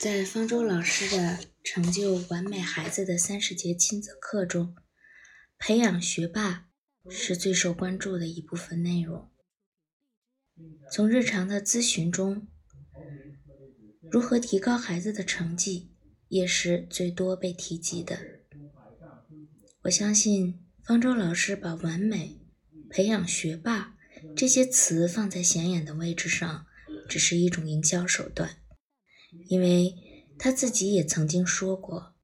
在方舟老师的成就完美孩子的三十节亲子课中，培养学霸是最受关注的一部分内容。从日常的咨询中，如何提高孩子的成绩也是最多被提及的。我相信方舟老师把“完美”“培养学霸”这些词放在显眼的位置上，只是一种营销手段。因为他自己也曾经说过，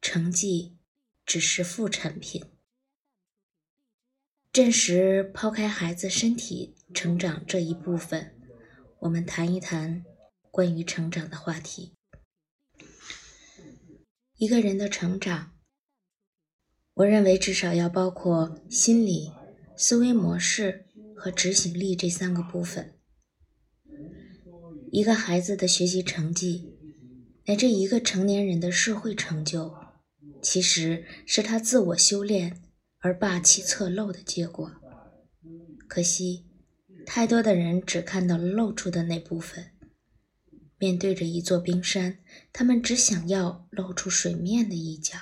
成绩只是副产品。暂时抛开孩子身体成长这一部分，我们谈一谈关于成长的话题。一个人的成长，我认为至少要包括心理、思维模式和执行力这三个部分。一个孩子的学习成绩，乃至一个成年人的社会成就，其实是他自我修炼而霸气侧漏的结果。可惜，太多的人只看到了露出的那部分。面对着一座冰山，他们只想要露出水面的一角。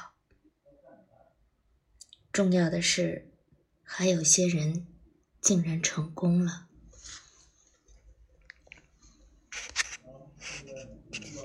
重要的是，还有些人竟然成功了。すごい。